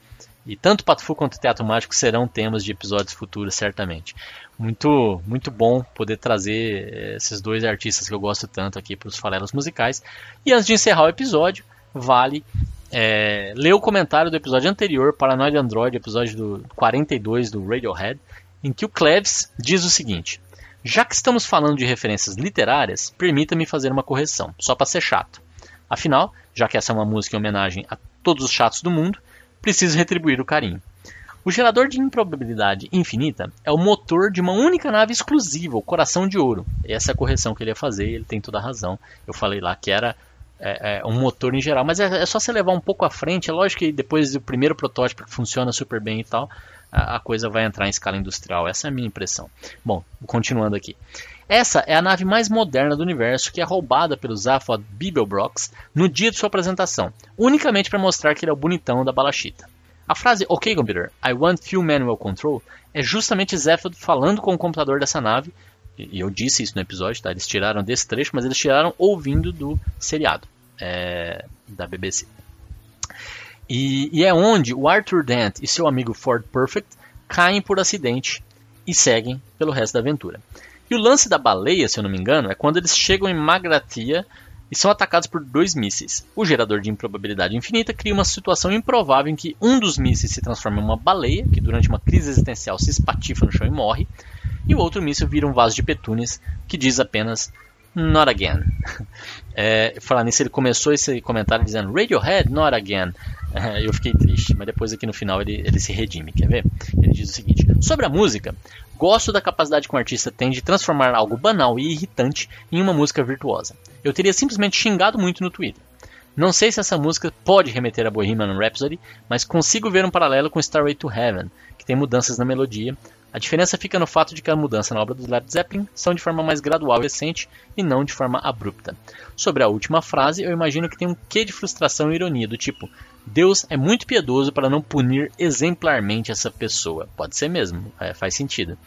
E tanto Pato Fu quanto Teatro Mágico serão temas de episódios futuros, certamente. Muito, muito bom poder trazer esses dois artistas que eu gosto tanto aqui para os farelos musicais. E antes de encerrar o episódio, vale é, ler o comentário do episódio anterior, Paranoid Android, episódio do 42 do Radiohead, em que o Cleves diz o seguinte: Já que estamos falando de referências literárias, permita-me fazer uma correção, só para ser chato. Afinal, já que essa é uma música em homenagem a todos os chatos do mundo, preciso retribuir o carinho. O gerador de improbabilidade infinita é o motor de uma única nave exclusiva, o Coração de Ouro. Essa é a correção que ele ia fazer, ele tem toda a razão. Eu falei lá que era é, é, um motor em geral, mas é, é, só você levar um pouco à frente. É lógico que depois do primeiro protótipo que funciona super bem e tal, a, a coisa vai entrar em escala industrial. Essa é a minha impressão. Bom, continuando aqui. Essa é a nave mais moderna do universo que é roubada pelo Zaphod Beeblebrox no dia de sua apresentação, unicamente para mostrar que ele é o bonitão da balachita. A frase OK Computer, I want full manual control é justamente Zaphod falando com o computador dessa nave, e eu disse isso no episódio, tá? eles tiraram desse trecho, mas eles tiraram ouvindo do seriado é, da BBC. E, e é onde o Arthur Dent e seu amigo Ford Perfect caem por acidente e seguem pelo resto da aventura. E o lance da baleia, se eu não me engano, é quando eles chegam em Magratia e são atacados por dois mísseis. O gerador de improbabilidade infinita cria uma situação improvável em que um dos mísseis se transforma em uma baleia, que durante uma crise existencial se espatifa no chão e morre, e o outro míssil vira um vaso de petúnias que diz apenas Not again. É, falar nisso, ele começou esse comentário dizendo Radiohead, not again. É, eu fiquei triste, mas depois aqui no final ele, ele se redime, quer ver? Ele diz o seguinte: Sobre a música, gosto da capacidade que um artista tem de transformar algo banal e irritante em uma música virtuosa. Eu teria simplesmente xingado muito no Twitter. Não sei se essa música pode remeter a Bohemian Rhapsody, mas consigo ver um paralelo com Starway to Heaven, que tem mudanças na melodia. A diferença fica no fato de que a mudança na obra do Led Zeppelin são de forma mais gradual e recente e não de forma abrupta. Sobre a última frase, eu imagino que tem um quê de frustração e ironia, do tipo: Deus é muito piedoso para não punir exemplarmente essa pessoa. Pode ser mesmo, é, faz sentido.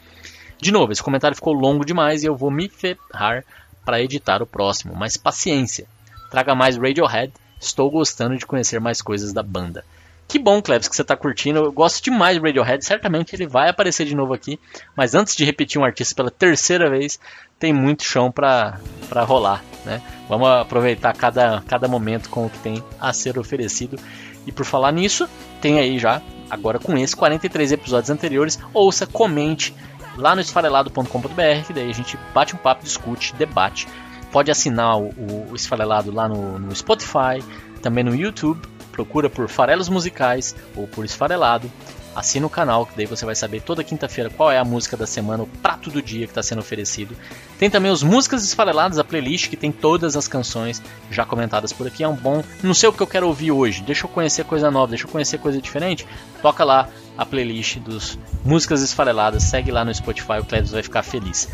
De novo, esse comentário ficou longo demais e eu vou me ferrar para editar o próximo, mas paciência. Traga mais Radiohead, estou gostando de conhecer mais coisas da banda. Que bom, Klebs, que você está curtindo. Eu gosto demais do Radiohead. Certamente ele vai aparecer de novo aqui. Mas antes de repetir um artista pela terceira vez, tem muito chão para rolar. Né? Vamos aproveitar cada, cada momento com o que tem a ser oferecido. E por falar nisso, tem aí já, agora com esse 43 episódios anteriores, ouça, comente lá no esfarelado.com.br, que daí a gente bate um papo, discute, debate. Pode assinar o, o Esfarelado lá no, no Spotify, também no YouTube, procura por Farelos Musicais ou por Esfarelado. Assina o canal, que daí você vai saber toda quinta-feira qual é a música da semana, o prato do dia que está sendo oferecido. Tem também os Músicas Esfareladas, a playlist que tem todas as canções já comentadas por aqui. É um bom. Não sei o que eu quero ouvir hoje, deixa eu conhecer coisa nova, deixa eu conhecer coisa diferente. Toca lá a playlist dos Músicas Esfareladas, segue lá no Spotify, o Cleves vai ficar feliz.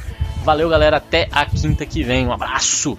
Valeu, galera, até a quinta que vem. Um abraço!